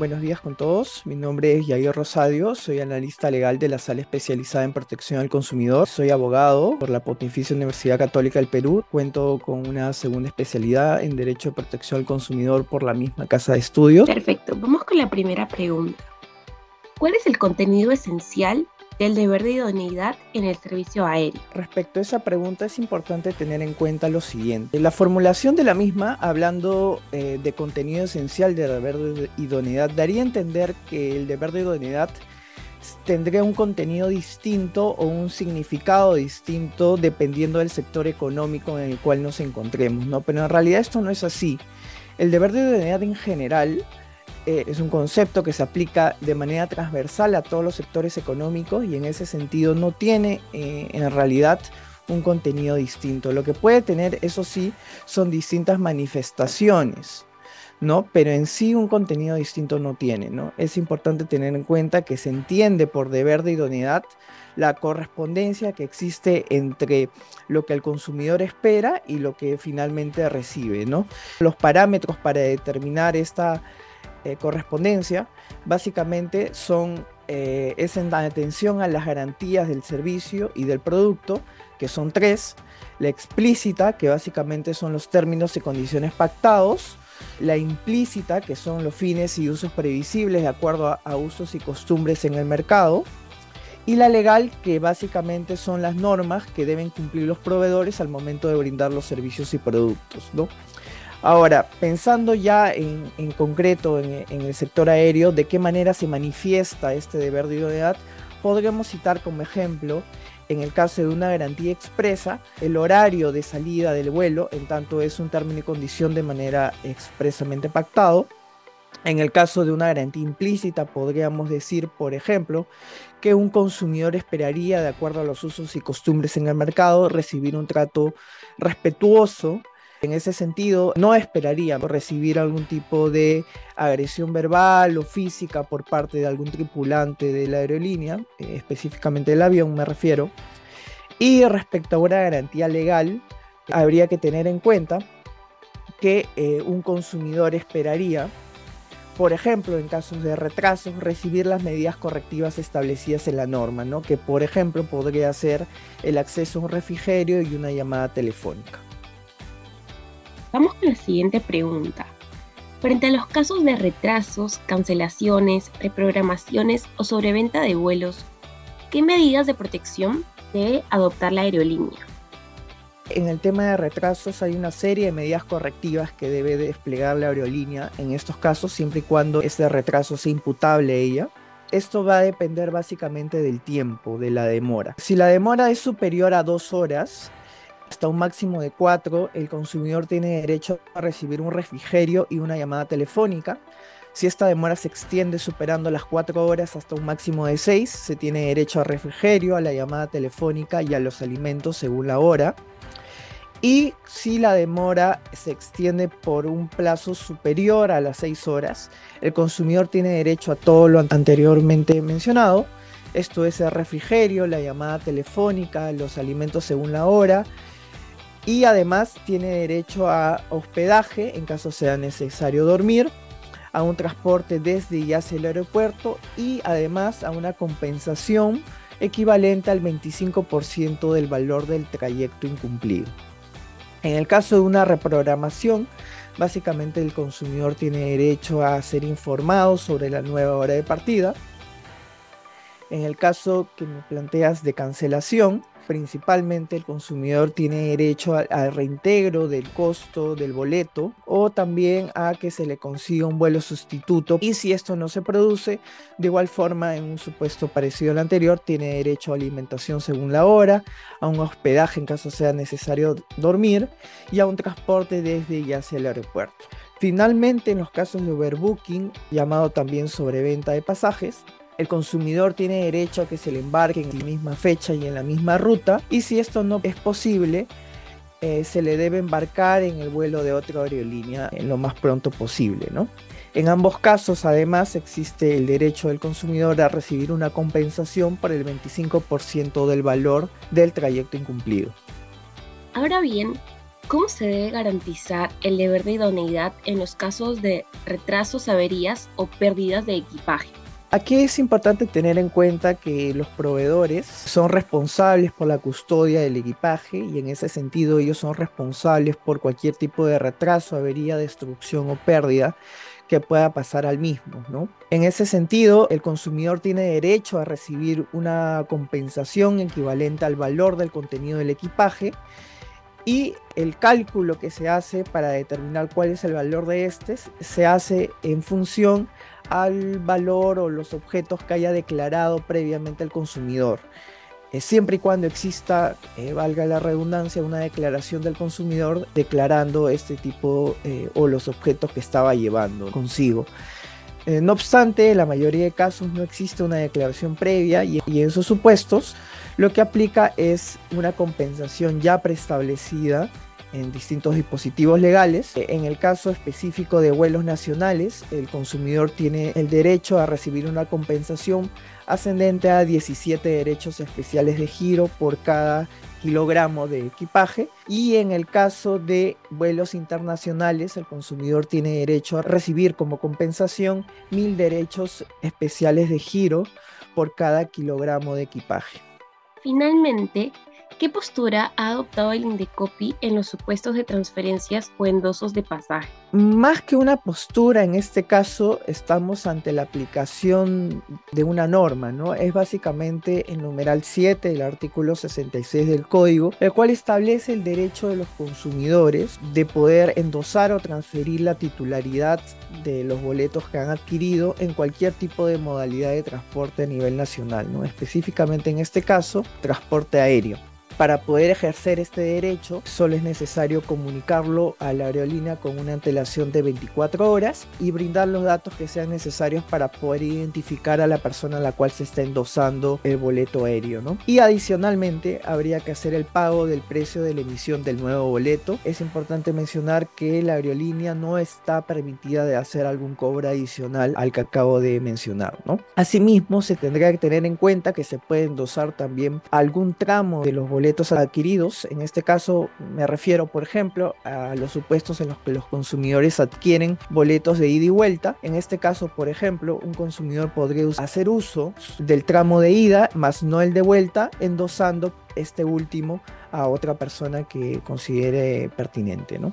Buenos días con todos. Mi nombre es Yair Rosadio, soy analista legal de la Sala Especializada en Protección al Consumidor. Soy abogado por la Pontificia Universidad Católica del Perú. Cuento con una segunda especialidad en Derecho de Protección al Consumidor por la misma Casa de Estudios. Perfecto, vamos con la primera pregunta. ¿Cuál es el contenido esencial del deber de idoneidad en el servicio aéreo? Respecto a esa pregunta es importante tener en cuenta lo siguiente. La formulación de la misma, hablando eh, de contenido esencial del deber de idoneidad, daría a entender que el deber de idoneidad tendría un contenido distinto o un significado distinto dependiendo del sector económico en el cual nos encontremos, ¿no? Pero en realidad esto no es así. El deber de idoneidad en general eh, es un concepto que se aplica de manera transversal a todos los sectores económicos y en ese sentido no tiene eh, en realidad un contenido distinto. Lo que puede tener, eso sí, son distintas manifestaciones. ¿no? Pero en sí un contenido distinto no tiene, ¿no? Es importante tener en cuenta que se entiende por deber de idoneidad la correspondencia que existe entre lo que el consumidor espera y lo que finalmente recibe, ¿no? Los parámetros para determinar esta eh, correspondencia básicamente son eh, es en atención a las garantías del servicio y del producto, que son tres, la explícita, que básicamente son los términos y condiciones pactados, la implícita, que son los fines y usos previsibles de acuerdo a, usos y costumbres en el mercado, y la legal, que básicamente son las normas que deben cumplir los proveedores al momento de brindar los servicios y productos. ¿no? Ahora, pensando ya en, concreto en, el sector aéreo, de qué manera se manifiesta este deber de idoneidad, podríamos citar como ejemplo, en el caso de una garantía expresa, el horario de salida del vuelo, en tanto es un término y condición de manera expresamente pactado. En el caso de una garantía implícita, podríamos decir, por ejemplo, que un consumidor esperaría, de acuerdo a los usos y costumbres en el mercado, recibir un trato respetuoso en ese sentido, no esperaría recibir algún tipo de agresión verbal o física por parte de algún tripulante de la aerolínea, eh, específicamente del avión me refiero. Y respecto a una garantía legal, habría que tener en cuenta que eh, un consumidor esperaría, por ejemplo, en casos de retrasos, recibir las medidas correctivas establecidas en la norma, ¿no? que por ejemplo podría ser el acceso a un refrigerio y una llamada telefónica. Vamos con la siguiente pregunta. Frente a los casos de retrasos, cancelaciones, reprogramaciones o sobreventa de vuelos, ¿qué medidas de protección debe adoptar la aerolínea? En el tema de retrasos hay una serie de medidas correctivas que debe desplegar la aerolínea en estos casos, siempre y cuando ese retraso sea imputable a ella. Esto va a depender básicamente del tiempo, de la demora. Si la demora es superior a dos horas, hasta un máximo de cuatro, el consumidor tiene derecho a recibir un refrigerio y una llamada telefónica. Si esta demora se extiende superando las cuatro horas hasta un máximo de seis, se tiene derecho a refrigerio, a la llamada telefónica y a los alimentos según la hora. Y si la demora se extiende por un plazo superior a las seis horas, el consumidor tiene derecho a todo lo anteriormente mencionado. Esto es el refrigerio, la llamada telefónica, los alimentos según la hora y además tiene derecho a hospedaje en caso sea necesario dormir, a un transporte desde y hacia el aeropuerto y además a una compensación equivalente al 25% del valor del trayecto incumplido. En el caso de una reprogramación, básicamente el consumidor tiene derecho a ser informado sobre la nueva hora de partida. En el caso que me planteas de cancelación, principalmente el consumidor tiene derecho al, reintegro del costo del boleto o también a que se le consiga un vuelo sustituto y si esto no se produce, de igual forma en un supuesto parecido al anterior, tiene derecho a alimentación según la hora, a un hospedaje en caso sea necesario dormir y a un transporte desde y hacia el aeropuerto. Finalmente, en los casos de overbooking, llamado también sobreventa de pasajes, el consumidor tiene derecho a que se le embarque en la misma fecha y en la misma ruta y si esto no es posible, eh, se le debe embarcar en el vuelo de otra aerolínea en lo más pronto posible. ¿no? En ambos casos, además, existe el derecho del consumidor a recibir una compensación por el 25% del valor del trayecto incumplido. Ahora bien, ¿Cómo se debe garantizar el deber de idoneidad en los casos de retrasos, averías o pérdidas de equipaje? Aquí es importante tener en cuenta que los proveedores son responsables por la custodia del equipaje y en ese sentido ellos son responsables por cualquier tipo de retraso, avería, destrucción o pérdida que pueda pasar al mismo, ¿no? En ese sentido, el consumidor tiene derecho a recibir una compensación equivalente al valor del contenido del equipaje y el cálculo que se hace para determinar cuál es el valor de este se hace en función al valor o los objetos que haya declarado previamente el consumidor. Eh, siempre y cuando exista, eh, valga la redundancia, una declaración del consumidor declarando este tipo eh, o los objetos que estaba llevando consigo. no obstante, en la mayoría de casos no existe una declaración previa y, y en esos supuestos lo que aplica es una compensación ya preestablecida en distintos dispositivos legales. En el caso específico de vuelos nacionales, el consumidor tiene el derecho a recibir una compensación ascendente a 17 derechos especiales de giro por cada kilogramo de equipaje y en el caso de vuelos internacionales el consumidor tiene derecho a recibir como compensación mil derechos especiales de giro por cada kilogramo de equipaje. Finalmente, ¿Qué postura ha adoptado el Indecopi en los supuestos de transferencias o endosos de pasaje? Más que una postura, en este caso estamos ante la aplicación de una norma, ¿no? Es básicamente el numeral 7 del artículo 66 del código, el cual establece el derecho de los consumidores de poder endosar o transferir la titularidad de los boletos que han adquirido en cualquier tipo de modalidad de transporte a nivel nacional, ¿no? Específicamente en este caso, transporte aéreo. Para poder ejercer este derecho, solo es necesario comunicarlo a la aerolínea con una antelación de 24 horas y brindar los datos que sean necesarios para poder identificar a la persona a la cual se está endosando el boleto aéreo. ¿no? Y adicionalmente, habría que hacer el pago del precio de la emisión del nuevo boleto. Es importante mencionar que la aerolínea no está permitida de hacer algún cobro adicional al que acabo de mencionar. ¿no? Asimismo, se tendría que tener en cuenta que se puede endosar también algún tramo de los adquiridos. En este caso me refiero, por ejemplo, a los supuestos en los que los consumidores adquieren boletos de ida y vuelta. En este caso, por ejemplo, un consumidor podría hacer uso del tramo de ida, más no el de vuelta, endosando este último a otra persona que considere pertinente, ¿no?